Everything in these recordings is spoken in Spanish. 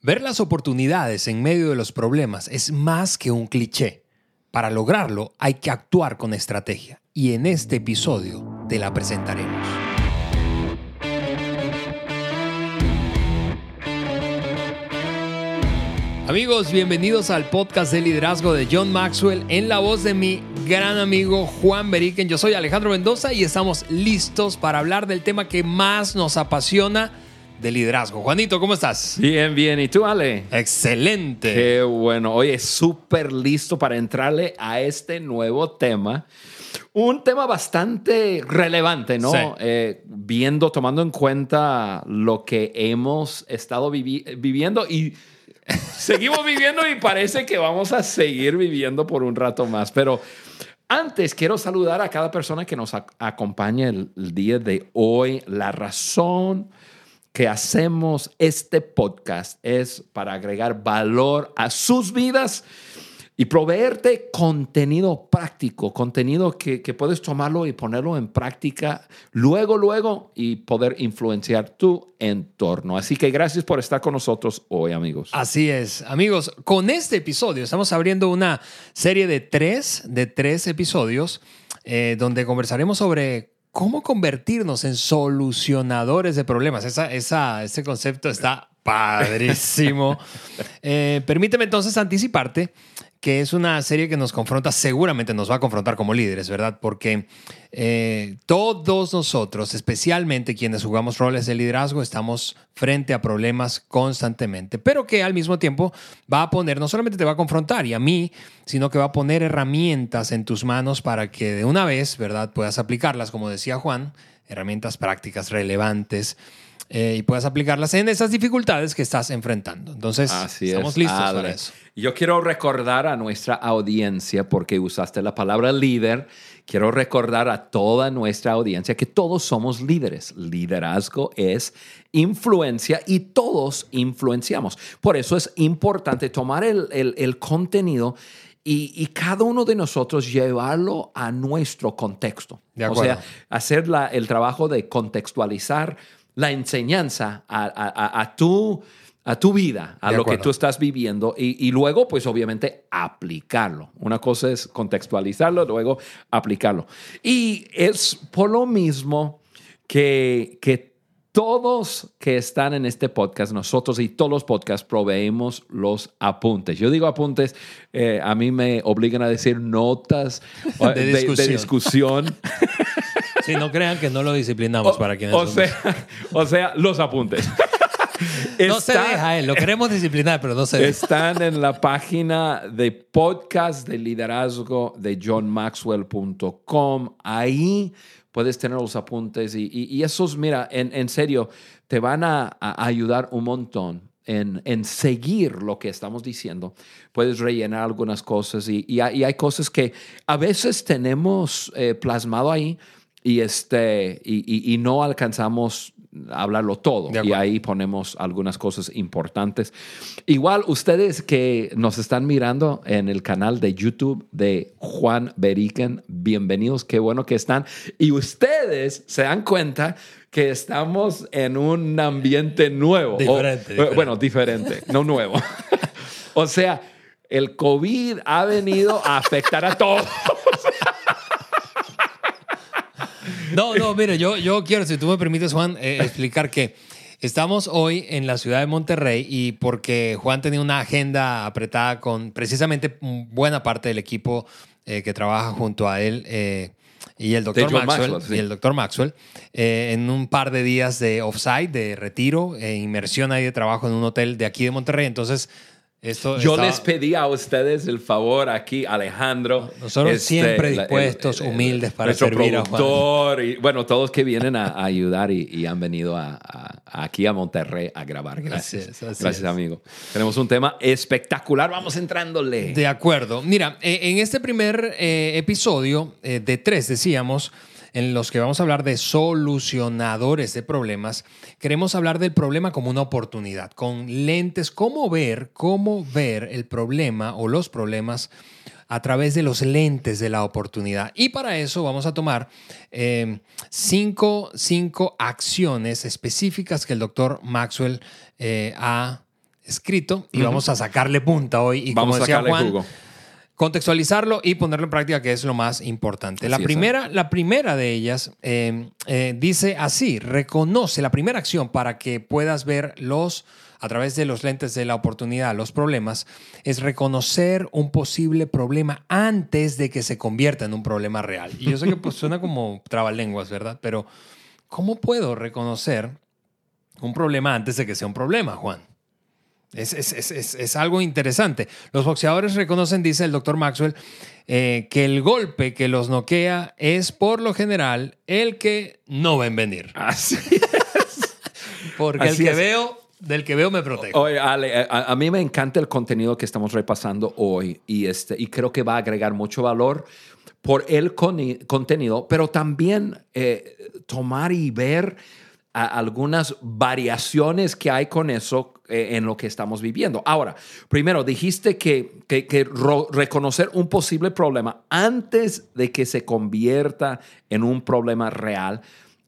Ver las oportunidades en medio de los problemas es más que un cliché. Para lograrlo hay que actuar con estrategia y en este episodio te la presentaremos. Amigos, bienvenidos al podcast de liderazgo de John Maxwell en la voz de mi gran amigo Juan Beriken. Yo soy Alejandro Mendoza y estamos listos para hablar del tema que más nos apasiona de liderazgo. Juanito, ¿cómo estás? Bien, bien. ¿Y tú, Ale? Excelente. Qué bueno. Oye, súper listo para entrarle a este nuevo tema. Un tema bastante relevante, ¿no? Sí. Eh, viendo, tomando en cuenta lo que hemos estado vivi- viviendo y seguimos viviendo y parece que vamos a seguir viviendo por un rato más. Pero antes quiero saludar a cada persona que nos ac- acompaña el, el día de hoy. La razón que hacemos este podcast es para agregar valor a sus vidas y proveerte contenido práctico, contenido que, puedes tomarlo y ponerlo en práctica luego, luego y poder influenciar tu entorno. Así que gracias por estar con nosotros hoy, amigos. Así es, amigos, con este episodio estamos abriendo una serie de tres, de tres episodios eh, donde conversaremos sobre cómo convertirnos en solucionadores de problemas. Esa, esa, ese concepto está padrísimo. Eh, permíteme entonces anticiparte que es una serie que nos confronta, seguramente nos va a confrontar como líderes, ¿verdad? Porque eh, todos nosotros, especialmente quienes jugamos roles de liderazgo, estamos frente a problemas constantemente, pero que al mismo tiempo va a poner, no solamente te va a confrontar y a mí, sino que va a poner herramientas en tus manos para que de una vez, ¿verdad?, puedas aplicarlas, como decía Juan, herramientas prácticas relevantes. eh, y puedas aplicarlas en esas dificultades que estás enfrentando. Entonces, Así estamos es. listos para eso. Yo quiero recordar a nuestra audiencia, porque usaste la palabra líder, quiero recordar a toda nuestra audiencia que todos somos líderes. Liderazgo es influencia y todos influenciamos. Por eso es importante tomar el, el- el contenido y, y cada uno de nosotros llevarlo a nuestro contexto. De o sea, hacer la- el trabajo de contextualizar la enseñanza a, a- a- a tu, a tu vida, a De lo que tú estás viviendo y, y luego, pues obviamente, aplicarlo. Una cosa es contextualizarlo, luego aplicarlo. Y es por lo mismo que, que todos que están en este podcast, nosotros y todos los podcasts proveemos los apuntes. Yo digo apuntes, eh, a mí me obligan a decir notas eh, De de- de discusión. discusión. Sí, no crean que no lo disciplinamos para quienes o, somos. sea, o sea, los apuntes. No se deja él, lo queremos disciplinar, pero no se deja. Están en la página de podcast de liderazgo de johnmaxwell.com. Ahí puedes tener los apuntes y, y- esos, mira, en, en serio, te van a, ayudar un montón. En, en seguir lo que estamos diciendo, puedes rellenar algunas cosas y, y hay, cosas que a veces tenemos eh, plasmado ahí y, este, y, y- no alcanzamos hablarlo todo. Y ahí ponemos algunas cosas importantes. Igual ustedes que nos están mirando en el canal de YouTube de Juan Beriken, bienvenidos, qué bueno que están. Y ustedes se dan cuenta que estamos en un ambiente nuevo. O- diferente. Bueno, diferente, no nuevo. o sea, el COVID ha venido a afectar a todos. No, no, mire, yo, yo quiero, si tú me permites, Juan, eh, explicar que estamos hoy en la ciudad de Monterrey y porque Juan tenía una agenda apretada con precisamente buena parte del equipo eh, que trabaja junto a él. eh, y el doctor Maxwell, Maxwell, sí. y el doctor Maxwell eh, en un par de días de offsite, de retiro, eh, inmersión ahí de trabajo en un hotel de aquí de Monterrey. Entonces, esto Yo estaba- les pedí a ustedes el favor aquí, Alejandro. Nosotros siempre la- dispuestos, humildes para nuestro servir a Juan. productor y bueno, todos que vienen a, a ayudar y, y han venido a, a- aquí a Monterrey a grabar. Gracias. Así es, así Gracias, es. amigo. Tenemos un tema espectacular. Vamos entrándole. De acuerdo. Mira, eh, en este primer eh, episodio eh, de tres, decíamos, en los que vamos a hablar de solucionadores de problemas, queremos hablar del problema como una oportunidad, con lentes, cómo ver, cómo ver el problema o los problemas a través de los lentes de la oportunidad. Y para eso vamos a tomar eh, cinco, cinco acciones específicas que el doctor Maxwell eh, ha escrito y vamos a sacarle punta hoy. Y Vamos como a sacarle Juan, jugo. Contextualizarlo y ponerlo en práctica, que es lo más importante. La es. primera, la primera de ellas eh, eh, dice así, reconoce la primera acción para que puedas ver los, a través de los lentes de la oportunidad, los problemas, es reconocer un posible problema antes de que se convierta en un problema real. Y yo sé que pues, suena como trabalenguas, ¿verdad? Pero ¿cómo puedo reconocer un problema antes de que sea un problema, Juan? Es, es- es- es- es algo interesante. Los boxeadores reconocen, dice el doctor Maxwell, eh, que el golpe que los noquea es por lo general el que no ven venir. Así Porque Así el que es. veo, del que veo me protejo. Oye, Ale, a, a mí me encanta el contenido que estamos repasando hoy y, este, y creo que va a agregar mucho valor por el coni- contenido, pero también eh, tomar y ver a- algunas variaciones que hay con eso eh, en lo que estamos viviendo. Ahora, primero, dijiste que, que- que reconocer un posible problema antes de que se convierta en un problema real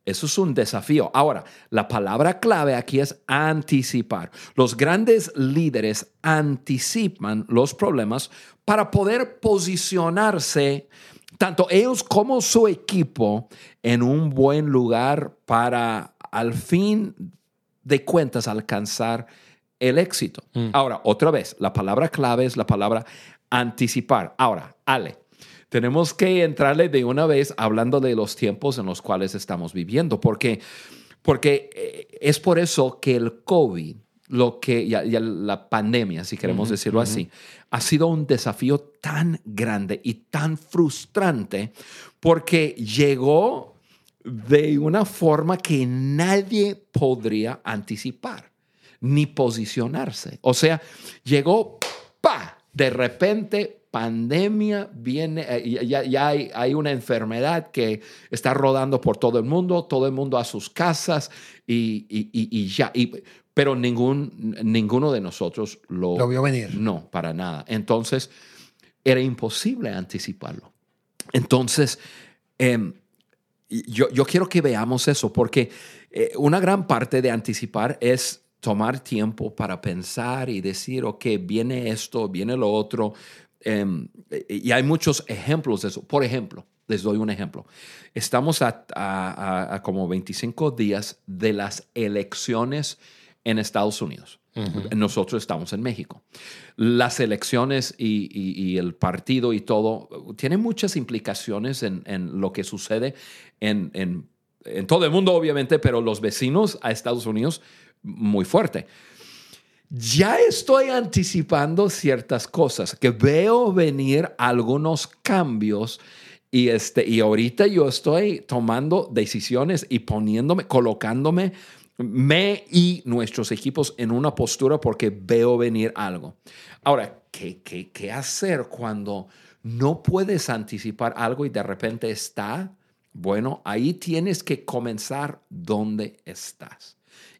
eso es un desafío. Ahora, la palabra clave aquí es anticipar. Los grandes líderes anticipan los problemas para poder posicionarse, tanto ellos como su equipo, en un buen lugar para al fin de cuentas alcanzar el éxito. Ahora, otra vez, la palabra clave es la palabra anticipar. Ahora, Ale, tenemos que entrarle de una vez hablando de los tiempos en los cuales estamos viviendo, porque, porque eh, es por eso que el COVID, lo que, ya, ya la pandemia, si queremos decirlo así, ha sido un desafío tan grande y tan frustrante porque llegó de una forma que nadie podría anticipar ni posicionarse. O sea, llegó, pa, de repente pandemia viene, eh, ya, ya hay, hay, una enfermedad que está rodando por todo el mundo, todo el mundo a sus casas y, y, y, y ya. Y, pero ningún, ninguno de nosotros lo, lo vio venir. No, para nada. Entonces, era imposible anticiparlo. Entonces, eh, yo, yo, quiero que veamos eso, porque eh, una gran parte de anticipar es tomar tiempo para pensar y decir, ok, viene esto, viene lo otro. Eh, y hay muchos ejemplos de eso. Por ejemplo, les doy un ejemplo. Estamos a como 25 días de las elecciones en Estados Unidos. Uh -huh. Nosotros estamos en México. Las elecciones y, y, y, el partido y todo tienen muchas implicaciones en, en lo que sucede en, en, en, todo el mundo, obviamente, pero los vecinos a Estados Unidos muy fuerte. Ya estoy anticipando ciertas cosas, que veo venir algunos cambios y, este, y ahorita yo estoy tomando decisiones y poniéndome, colocándome me y nuestros equipos en una postura porque veo venir algo. Ahora, ¿qué, qué, qué hacer cuando no puedes anticipar algo y de repente está? Bueno, ahí tienes que comenzar donde estás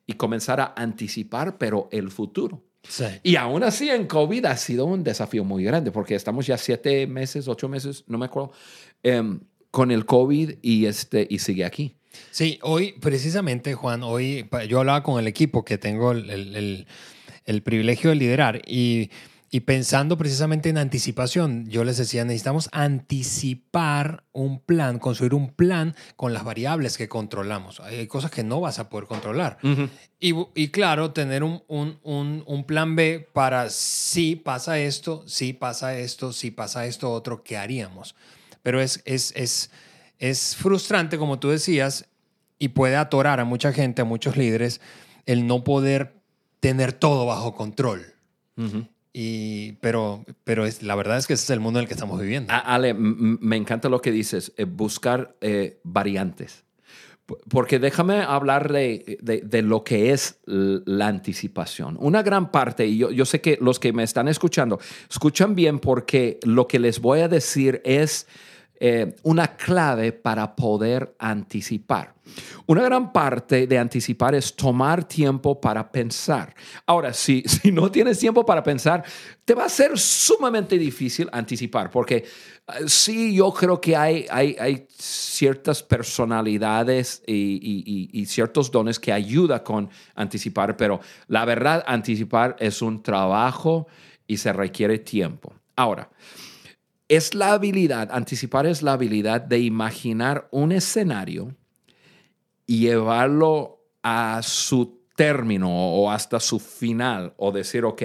y comenzar a anticipar, pero el futuro. Sí. Y aún así en COVID ha sido un desafío muy grande porque estamos ya siete meses, ocho meses, no me acuerdo, eh, con el COVID y, este, y sigue aquí. Sí, hoy precisamente, Juan, hoy yo hablaba con el equipo que tengo el, el, el privilegio de liderar y, y, pensando precisamente en anticipación, yo les decía, necesitamos anticipar un plan, construir un plan con las variables que controlamos. Hay cosas que no vas a poder controlar. Uh -huh. y, y, claro, tener un, un, un, un, plan B para si pasa esto, si pasa esto, si pasa esto otro, ¿qué haríamos? Pero es... es, es es frustrante, como tú decías, y puede atorar a mucha gente, a muchos líderes, el no poder tener todo bajo control. Uh -huh. y, pero pero es, la verdad es que ese es el mundo en el que estamos viviendo. Ale, me encanta lo que dices, eh, buscar eh, variantes. Porque déjame hablar de, de, de, lo que es la anticipación. Una gran parte, y yo, yo sé que los que me están escuchando, escuchan bien porque lo que les voy a decir es eh, una clave para poder anticipar. Una gran parte de anticipar es tomar tiempo para pensar. Ahora, si, si no tienes tiempo para pensar, te va a ser sumamente difícil anticipar, porque eh, sí, yo creo que hay, hay, hay ciertas personalidades y, y, ciertos dones que ayudan con anticipar, pero la verdad, anticipar es un trabajo y se requiere tiempo. Ahora, es la habilidad, anticipar es la habilidad de imaginar un escenario y llevarlo a su término o hasta su final o decir, ok,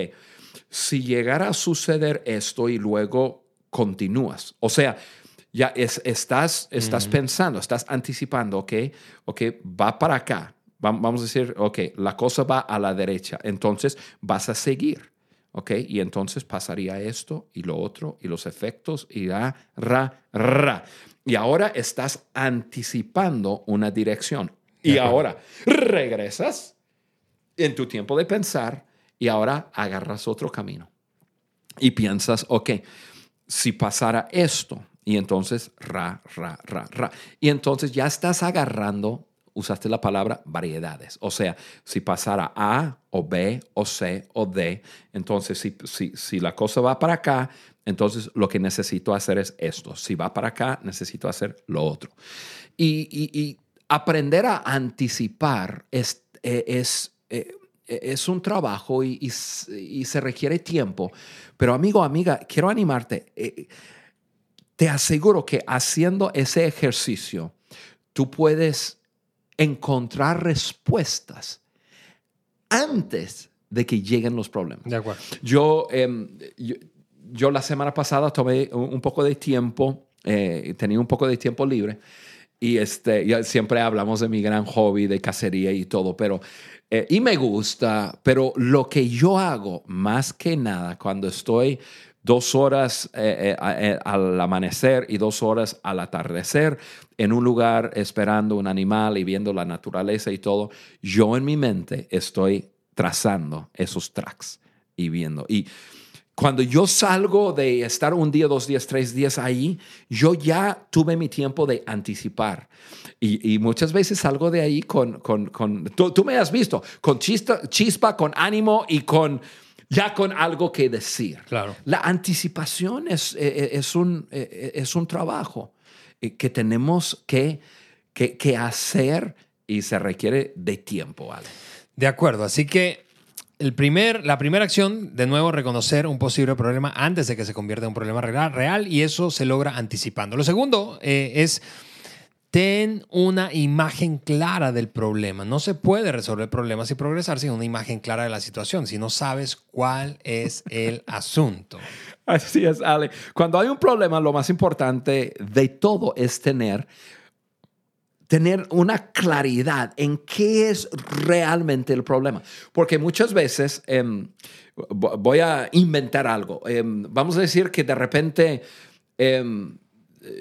si llegara a suceder esto y luego continúas. O sea, ya estás, estás pensando, estás anticipando, ok, ok, va para acá. Vamos a decir, ok, la cosa va a la derecha, entonces vas a seguir. ¿Ok? Y entonces pasaría esto y lo otro y los efectos y ra, ra, ra. Y ahora estás anticipando una dirección. Y ahora regresas en tu tiempo de pensar y ahora agarras otro camino. Y piensas, ok, si pasara esto, y entonces ra, ra, ra, ra. Y entonces ya estás agarrando usaste la palabra variedades. O sea, si pasara A o B o C o D, entonces si, si, si la cosa va para acá, entonces lo que necesito hacer es esto. Si va para acá, necesito hacer lo otro. Y, aprender a anticipar es, e, es, e, es, un trabajo y, se requiere tiempo. Pero amigo, amiga, quiero animarte. Eh, te aseguro que haciendo ese ejercicio, tú puedes encontrar respuestas antes de que lleguen los problemas. De acuerdo. Em, yo, yo, la semana pasada tomé un poco de tiempo, eh, tenía un poco de tiempo libre y este, ya siempre hablamos de mi gran hobby de cacería y todo, pero eh, y me gusta, pero lo que yo hago más que nada cuando estoy dos horas eh, eh, al amanecer y dos horas al atardecer en un lugar esperando un animal y viendo la naturaleza y todo, yo en mi mente estoy trazando esos tracks y viendo. Y cuando yo salgo de estar un día, dos días, tres días ahí, yo ya tuve mi tiempo de anticipar. Y, muchas veces salgo de ahí con, con, con tú, tú, me has visto, con chispa, chispa, con ánimo y con ya con algo que decir. Claro. La anticipación es, eh, eh, es, un, eh, es un trabajo que tenemos que, que, hacer y se requiere de tiempo, ¿vale? De acuerdo, así que el primer, la primera acción, de nuevo, reconocer un posible problema antes de que se convierta en un problema real, y eso se logra anticipando. Lo segundo es ten una imagen clara del problema. No se puede resolver problemas y progresar sin una imagen clara de la situación, si no sabes cuál es el asunto. Así es, Ale. Cuando hay un problema, lo más importante de todo es tener tener una claridad en qué es realmente el problema. Porque muchas veces, em, voy a inventar algo, em, vamos a decir que de repente em,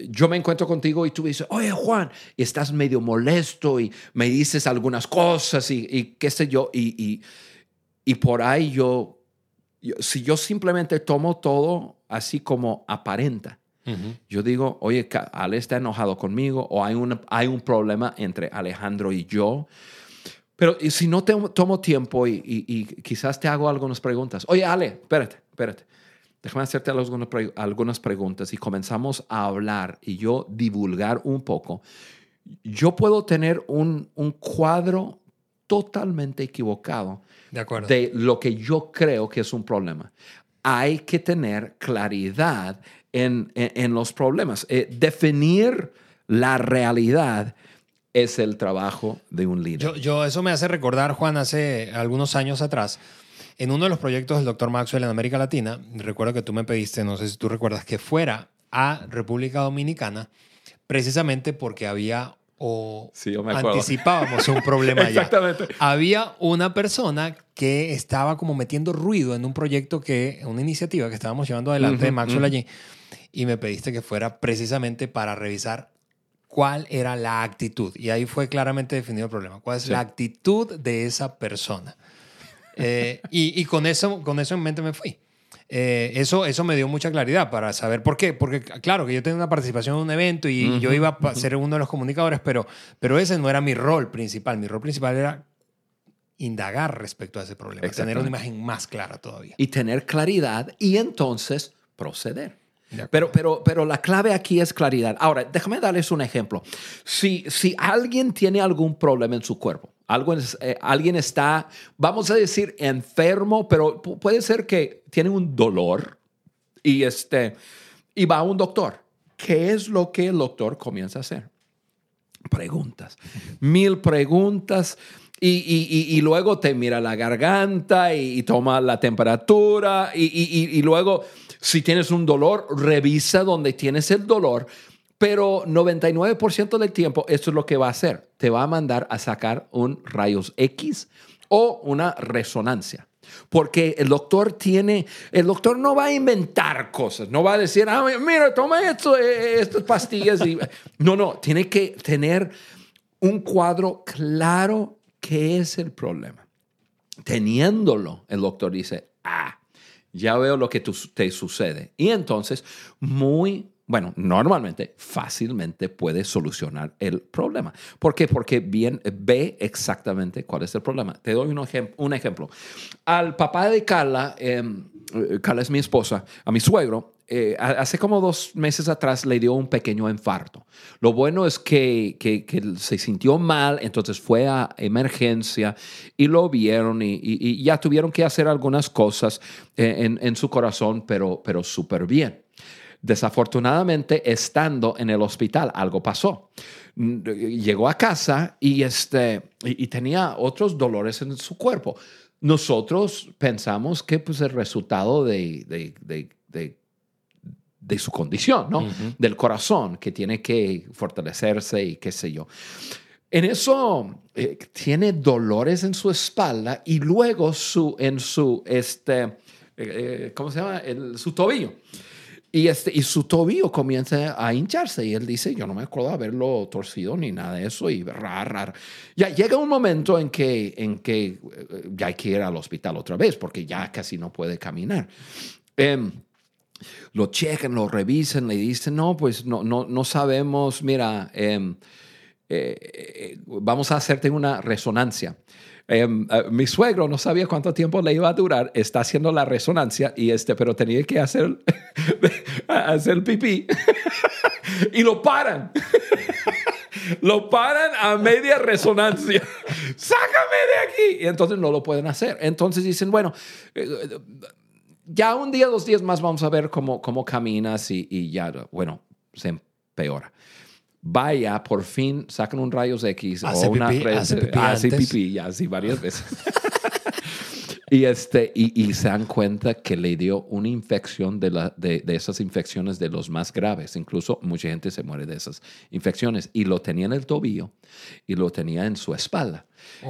yo me encuentro contigo y tú dices, oye Juan, y estás medio molesto y me dices algunas cosas y, qué sé yo, y, y, por ahí yo, si yo simplemente tomo todo así como aparenta, yo digo, oye, Ale está enojado conmigo o hay un, hay un problema entre Alejandro y yo. Pero si no tomo tiempo y, y, quizás te hago algunas preguntas, oye, Ale, espérate, espérate déjame hacerte algunas, preguntas y comenzamos a hablar y yo divulgar un poco, yo puedo tener un, cuadro totalmente equivocado de, lo que yo creo que es un problema. Hay que tener claridad en, los problemas. Eh, definir la realidad es el trabajo de un líder. yo, eso me hace recordar, Juan, hace algunos años atrás, en uno de los proyectos del doctor Maxwell en América Latina, recuerdo que tú me pediste, no sé si tú recuerdas, que fuera a República Dominicana precisamente porque había o anticipábamos un problema allá. Exactamente. Había una persona que estaba como metiendo ruido en un proyecto que, una iniciativa que estábamos llevando adelante de Maxwell allí, y me pediste que fuera precisamente para revisar cuál era la actitud. Y ahí fue claramente definido el problema. ¿Cuál es la actitud de esa persona? Eh, y, con, eso, con eso en mente me fui. eh, eso, eso me dio mucha claridad para saber por qué. Porque, claro, que yo tenía una participación en un evento y yo iba a ser uno de los comunicadores, pero, pero ese no era mi rol principal. Mi rol principal era indagar respecto a ese problema, tener una imagen más clara todavía. Y tener claridad y entonces proceder. Pero, pero, pero la clave aquí es claridad. Ahora, déjame darles un ejemplo. Si, si alguien tiene algún problema en su cuerpo, algo, eh, alguien está, vamos a decir, enfermo, pero puede ser que tiene un dolor y, este, y va a un doctor. ¿Qué es lo que el doctor comienza a hacer? Preguntas. Mil preguntas. Y, y, y, luego te mira la garganta y, toma la temperatura y, luego si tienes un dolor, revisa donde tienes el dolor, pero 99% del tiempo esto es lo que va a hacer. Te va a mandar a sacar un rayos X o una resonancia. Porque el doctor tiene, el doctor no va a inventar cosas, no va a decir, ah, mira, toma esto, eh, estas pastillas. Y... No, no, tiene que tener un cuadro claro qué es el problema. Teniéndolo, el doctor dice, ah, ya veo lo que te sucede. Y entonces, muy, bueno, normalmente, fácilmente puede solucionar el problema. ¿Por qué? Porque bien ve exactamente cuál es el problema. Te doy un, un ejemplo. Al papá de Carla, em, eh, Carla es mi esposa, a mi suegro, eh, hace como dos meses atrás le dio un pequeño infarto. Lo bueno es que, que, se sintió mal, entonces fue a emergencia y lo vieron y, ya tuvieron que hacer algunas cosas eh, en, en su corazón, pero, pero súper bien. Desafortunadamente, estando en el hospital, algo pasó. Llegó a casa y, este, y, tenía otros dolores en su cuerpo. Nosotros pensamos que pues, el resultado de, de, de de su condición, ¿no? Del corazón que tiene que fortalecerse y qué sé yo. En eso eh, tiene dolores en su espalda y luego su, en su, este, eh, eh, ¿cómo se llama? su tobillo. Y, este, y su tobillo comienza a hincharse y él dice, yo no me acuerdo haberlo torcido ni nada de eso y raro, raro. Ya llega un momento en que, en que ya hay que ir al hospital otra vez porque ya casi no puede caminar. Em, lo chequen, lo revisen, le dicen, no, pues no, no, no sabemos, mira, em, eh, eh, vamos a hacerte una resonancia. Em, eh, mi suegro no sabía cuánto tiempo le iba a durar, está haciendo la resonancia, y este, pero tenía que hacer, hacer pipí y lo paran. lo paran a media resonancia. Sácame de aquí. Y entonces no lo pueden hacer. Entonces dicen, bueno, ya un día, dos días más vamos a ver cómo, cómo caminas y, ya, bueno, se empeora. Vaya, por fin sacan un rayos X o una red, hace pipí, hace pipí ya, así varias veces. Y, este, y, se dan cuenta que le dio una infección de, la, de, de, esas infecciones de los más graves. Incluso mucha gente se muere de esas infecciones. Y lo tenía en el tobillo y lo tenía en su espalda.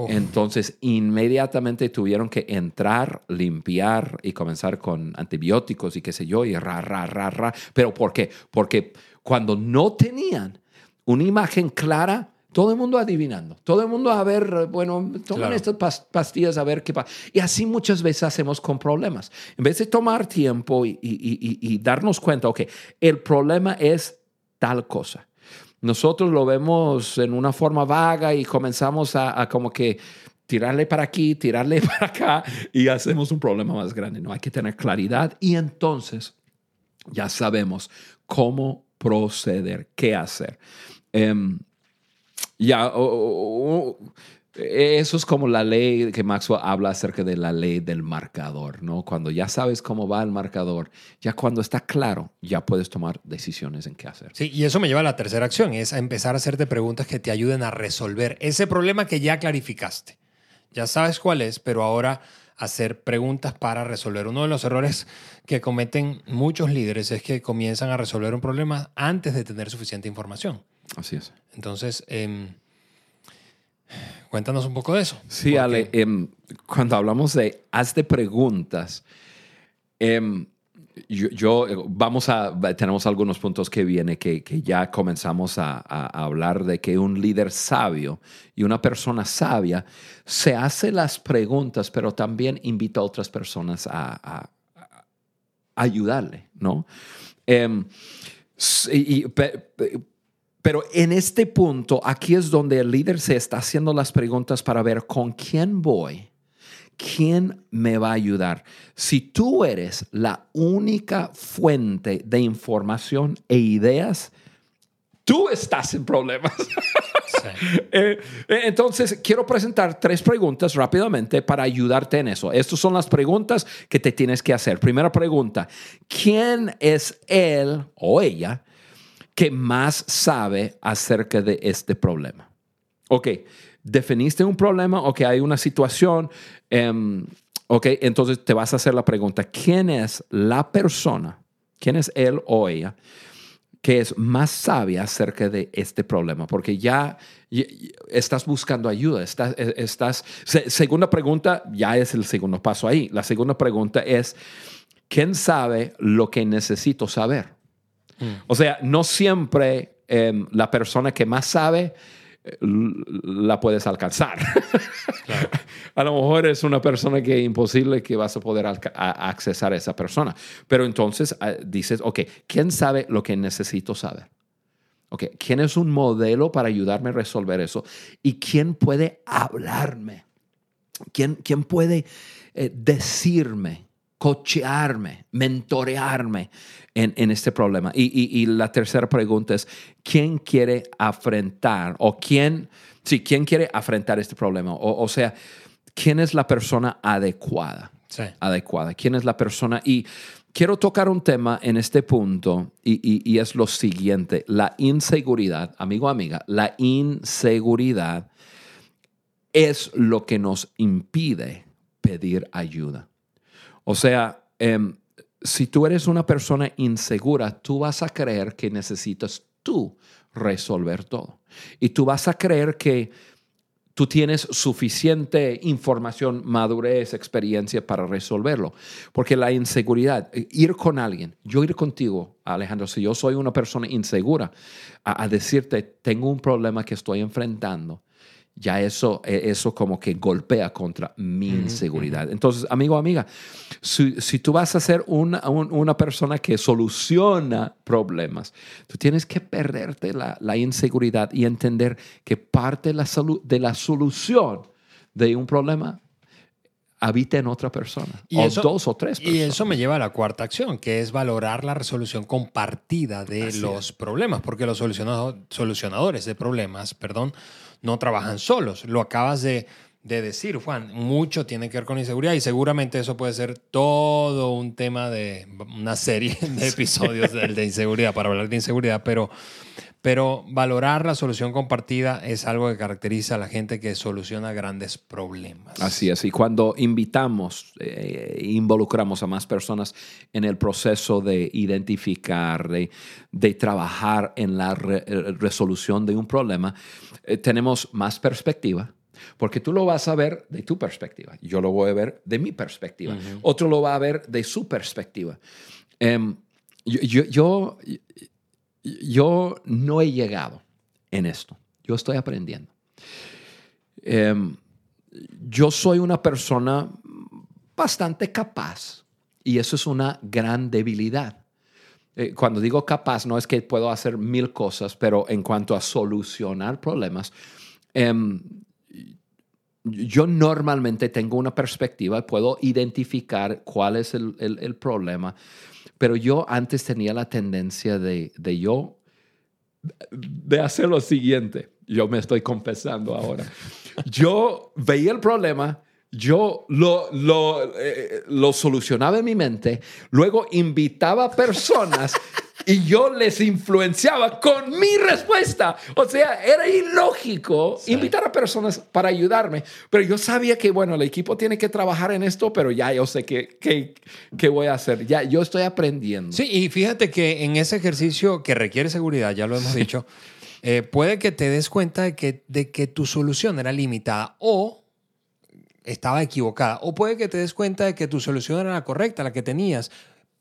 Entonces, inmediatamente tuvieron que entrar, limpiar y comenzar con antibióticos y qué sé yo, y ra, ra, ra, ra. ¿Pero por qué? Porque cuando no tenían una imagen clara, todo el mundo adivinando, todo el mundo a ver, bueno, tomen estas pastillas a ver qué pasa. Y así muchas veces hacemos con problemas. En vez de tomar tiempo y, darnos cuenta, ok, el problema es tal cosa. Nosotros lo vemos en una forma vaga y comenzamos a, como que tirarle para aquí, tirarle para acá y hacemos un problema más grande. No hay que tener claridad y entonces ya sabemos cómo proceder, qué hacer. Em, ya, eso es como la ley que Maxwell habla acerca de la ley del marcador, ¿no? Cuando ya sabes cómo va el marcador, ya cuando está claro, ya puedes tomar decisiones en qué hacer. Sí, y eso me lleva a la tercera acción, es a empezar a hacerte preguntas que te ayuden a resolver ese problema que ya clarificaste. Ya sabes cuál es, pero ahora hacer preguntas para resolver. Uno de los errores que cometen muchos líderes es que comienzan a resolver un problema antes de tener suficiente información. Así es. Entonces, em, cuéntanos un poco de eso. Sí, Ale, em, cuando hablamos de hazte preguntas, em, yo, vamos a, tenemos algunos puntos que viene que, ya comenzamos a, hablar de que un líder sabio y una persona sabia se hace las preguntas, pero también invita a otras personas a, ayudarle, ¿no? Em, pero en este punto, aquí es donde el líder se está haciendo las preguntas para ver con quién voy, quién me va a ayudar. Si tú eres la única fuente de información e ideas, tú estás en problemas. Eh, eh, entonces, quiero presentar tres preguntas rápidamente para ayudarte en eso. Estas son las preguntas que te tienes que hacer. Primera pregunta, ¿quién es él o ella que más sabe acerca de este problema? Ok, definiste un problema, ok, hay una situación, em, ok, entonces te vas a hacer la pregunta, ¿quién es la persona? ¿Quién es él o ella? que es más sabia acerca de este problema, porque ya estás buscando ayuda, estás, e, estás, segunda pregunta, ya es el segundo paso ahí. La segunda pregunta es, ¿quién sabe lo que necesito saber? Mm. O sea, no siempre em, la persona que más sabe la puedes alcanzar. a lo mejor es una persona que es imposible que vas a poder accesar a esa persona. Pero entonces ah, dices, ok, ¿quién sabe lo que necesito saber? Ok, ¿quién es un modelo para ayudarme a resolver eso? ¿Y quién puede hablarme? ¿Quién, quién puede eh, decirme cochearme, mentorearme en, este problema. Y, la tercera pregunta es, ¿quién quiere afrontar o quién, sí, quién quiere afrontar este problema? O, sea, ¿quién es la persona adecuada? Adecuada. ¿Quién es la persona? Y quiero tocar un tema en este punto y, y es lo siguiente, la inseguridad, amigo, amiga, la inseguridad es lo que nos impide pedir ayuda. O sea, em, si tú eres una persona insegura, tú vas a creer que necesitas tú resolver todo. Y tú vas a creer que tú tienes suficiente información, madurez, experiencia para resolverlo. Porque la inseguridad, ir con alguien, yo ir contigo, Alejandro, si yo soy una persona insegura, a decirte, tengo un problema que estoy enfrentando ya eso, e, eso como que golpea contra mi inseguridad. Entonces, amigo, amiga, si, si, tú vas a ser una, una, persona que soluciona problemas, tú tienes que perderte la, la inseguridad y entender que parte de la, de la solución de un problema habita en otra persona, y o dos o tres personas. Y eso me lleva a la cuarta acción, que es valorar la resolución compartida de los problemas, porque los solucionadores de problemas, perdón, no trabajan solos. Lo acabas de, decir, Juan. Mucho tiene que ver con inseguridad y seguramente eso puede ser todo un tema de una serie de episodios de, inseguridad para hablar de inseguridad, pero, pero valorar la solución compartida es algo que caracteriza a la gente que soluciona grandes problemas. Así es, y cuando invitamos, eh, involucramos a más personas en el proceso de identificar, de, trabajar en la resolución de un problema, eh, tenemos más perspectiva. Porque tú lo vas a ver de tu perspectiva, yo lo voy a ver de mi perspectiva, otro lo va a ver de su perspectiva. Em, yo, yo, no he llegado en esto, yo estoy aprendiendo. Em, yo soy una persona bastante capaz y eso es una gran debilidad. Eh, cuando digo capaz, no es que puedo hacer mil cosas, pero en cuanto a solucionar problemas, em, yo normalmente tengo una perspectiva, puedo identificar cuál es el, problema, pero yo antes tenía la tendencia de, de yo, de hacer lo siguiente, yo me estoy confesando ahora, yo veía el problema, yo lo, eh, lo, solucionaba en mi mente, luego invitaba personas y yo les influenciaba con mi respuesta. O sea, era ilógico invitar a personas para ayudarme, pero yo sabía que, bueno, el equipo tiene que trabajar en esto, pero ya yo sé qué que, voy a hacer. Ya yo estoy aprendiendo. Sí, y fíjate que en ese ejercicio que requiere seguridad, ya lo hemos dicho, eh, puede que te des cuenta de que, de que tu solución era limitada o estaba equivocada. O puede que te des cuenta de que tu solución era la correcta, la que tenías,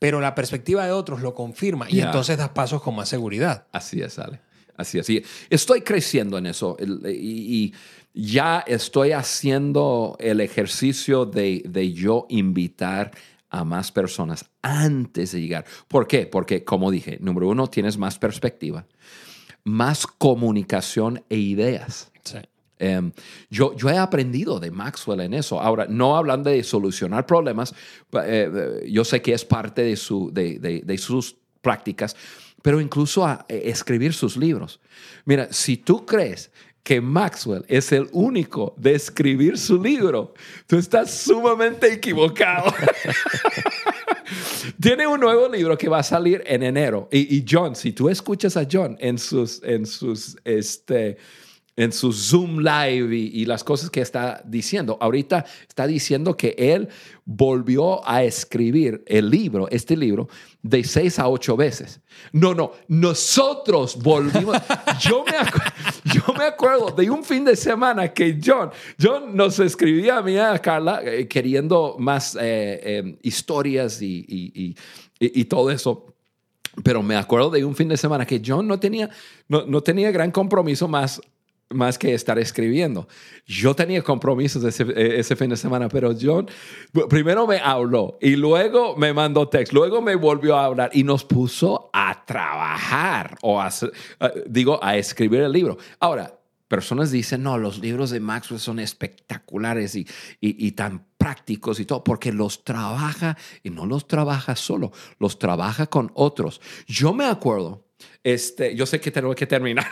pero la perspectiva de otros lo confirma y entonces das pasos con más seguridad. Así es, Ale. Así es. Estoy creciendo en eso y, ya estoy haciendo el ejercicio de, yo invitar a más personas antes de llegar. ¿Por qué? Porque, como dije, número uno, tienes más perspectiva, más comunicación e ideas. Sí. Em, yo, yo he aprendido de Maxwell en eso. Ahora, no hablando de solucionar problemas, eh, yo sé que es parte de, su, de, de, de sus prácticas, pero incluso a eh, escribir sus libros. Mira, si tú crees que Maxwell es el único de escribir su libro, tú estás sumamente equivocado. Tiene un nuevo libro que va a salir en enero. Y, y, John, si tú escuchas a John en sus, en sus, este, en su Zoom Live y, las cosas que está diciendo. Ahorita está diciendo que él volvió a escribir el libro, este libro, de seis a ocho veces. No, no, nosotros volvimos. yo, me yo me acuerdo de un fin de semana que John, John nos escribía a mí, a Carla, eh, queriendo más eh, eh, historias y, y, y todo eso. Pero me acuerdo de un fin de semana que John no tenía, no, no tenía gran compromiso más más que estar escribiendo. Yo tenía compromisos ese, ese, fin de semana, pero John primero me habló y luego me mandó texto, luego me volvió a hablar y nos puso a trabajar o a, digo, a escribir el libro. Ahora, personas dicen, no, los libros de Maxwell son espectaculares y, y, tan prácticos y todo, porque los trabaja y no los trabaja solo, los trabaja con otros. Yo me acuerdo este, yo sé que tengo que terminar.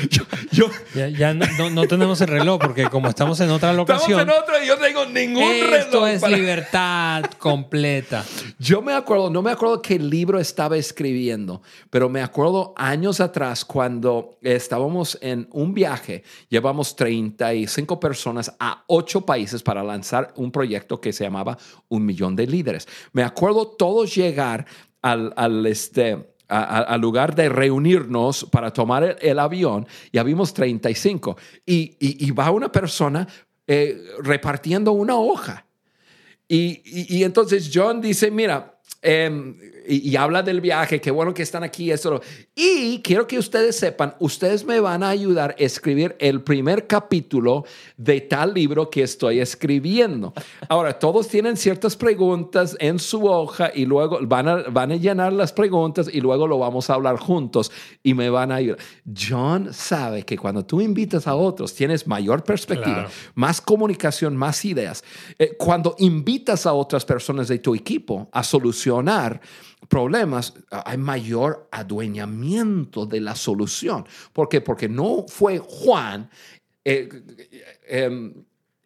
yo, ya, no, no, tenemos el reloj porque como estamos en otra locación. Estamos en otra y yo no tengo ningún reloj. Esto es libertad completa. Yo me acuerdo, no me acuerdo qué libro estaba escribiendo, pero me acuerdo años atrás cuando estábamos en un viaje, llevamos 35 personas a 8 países para lanzar un proyecto que se llamaba Un Millón de Líderes. Me acuerdo todos llegar al, al este al lugar de reunirnos para tomar el, avión, ya vimos 35, y, y, va una persona eh, repartiendo una hoja. Y, y, entonces John dice, mira, em, y, habla del viaje, qué bueno que están aquí, eso. Y quiero que ustedes sepan, ustedes me van a ayudar a escribir el primer capítulo de tal libro que estoy escribiendo. Ahora, todos tienen ciertas preguntas en su hoja y luego van a, van a llenar las preguntas y luego lo vamos a hablar juntos y me van a ayudar. John sabe que cuando tú invitas a otros, tienes mayor perspectiva, más comunicación, más ideas. Eh, cuando invitas a otras personas de tu equipo a solucionar, problemas, hay mayor adueñamiento de la solución. ¿Por qué? Porque no fue Juan eh, em,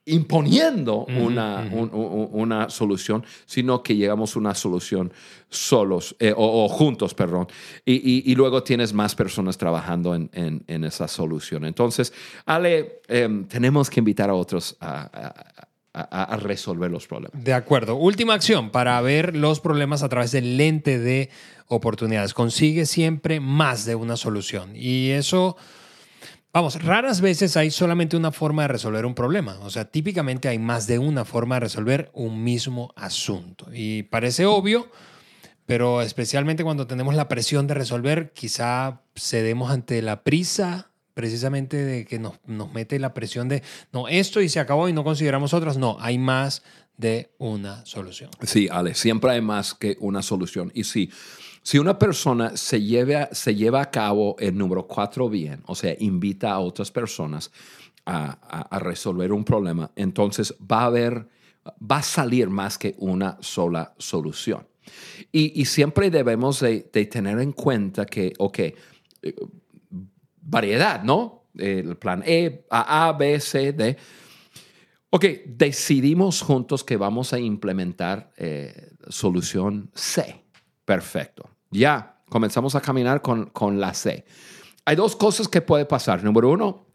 imponiendo una, una, solución, sino que llegamos a una solución solos eh, o, juntos, perdón. Y, luego tienes más personas trabajando en, en, esa solución. Entonces, Ale, em, tenemos que invitar a otros a a, resolver los problemas. De acuerdo. Última acción para ver los problemas a través del lente de oportunidades. Consigue siempre más de una solución. Y eso, vamos, raras veces hay solamente una forma de resolver un problema. O sea, típicamente hay más de una forma de resolver un mismo asunto. Y parece obvio, pero especialmente cuando tenemos la presión de resolver, quizá cedemos ante la prisa precisamente de que nos, nos mete la presión de, no, esto y se acabó y no consideramos otras. No, hay más de una solución. Sí, Ale, siempre hay más que una solución. Y sí, si una persona se lleva, se lleva a cabo el número cuatro bien, o sea, invita a otras personas a, a, resolver un problema, entonces va a haber, va a salir más que una sola solución. Y, y siempre debemos de, de, tener en cuenta que, ok, variedad, ¿no? El plan E, A, B, C, D. Ok, decidimos juntos que vamos a implementar eh, solución C. Perfecto. Ya comenzamos a caminar con, con la C. Hay dos cosas que puede pasar. Número uno,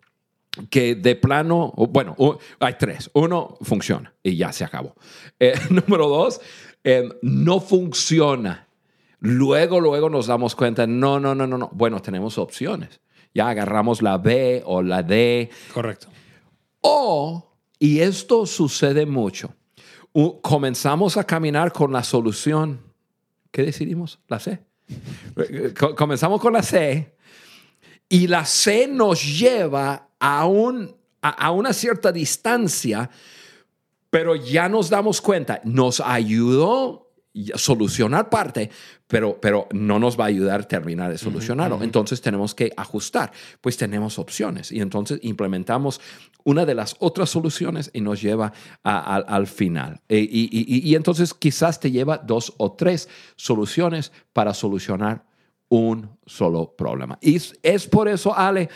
que de plano, bueno, hay tres. Uno, funciona y ya se acabó. Eh, número dos, eh, no funciona. Luego, luego nos damos cuenta, no, no, no, no, no. Bueno, tenemos opciones ya agarramos la B o la D. Correcto. O, y esto sucede mucho, comenzamos a caminar con la solución. ¿Qué decidimos? La C. comenzamos con la C y la C nos lleva a, un, a una cierta distancia, pero ya nos damos cuenta, nos ayudó solucionar parte, pero, pero no nos va a ayudar a terminar de solucionarlo. Entonces tenemos que ajustar, pues tenemos opciones y entonces implementamos una de las otras soluciones y nos lleva al final. E, y, y entonces quizás te lleva dos o tres soluciones para solucionar un solo problema. Y es por eso, Ale,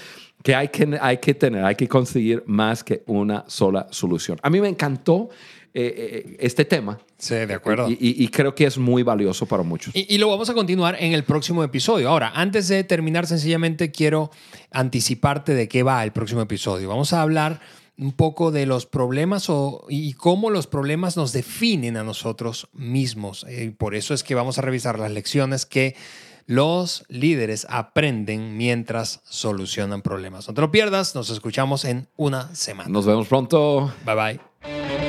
que hay que, hay que tener, hay que conseguir más que una sola solución. A mí me encantó eh, eh, este tema. Sí, de acuerdo. Y, creo que es muy valioso para muchos. Y, lo vamos a continuar en el próximo episodio. Ahora, antes de terminar, sencillamente quiero anticiparte de qué va el próximo episodio. Vamos a hablar un poco de los problemas o, y cómo los problemas nos definen a nosotros mismos. Y eh, por eso es que vamos a revisar las lecciones que los líderes aprenden mientras solucionan problemas. No te lo pierdas, nos escuchamos en una semana. Nos vemos pronto. Bye bye.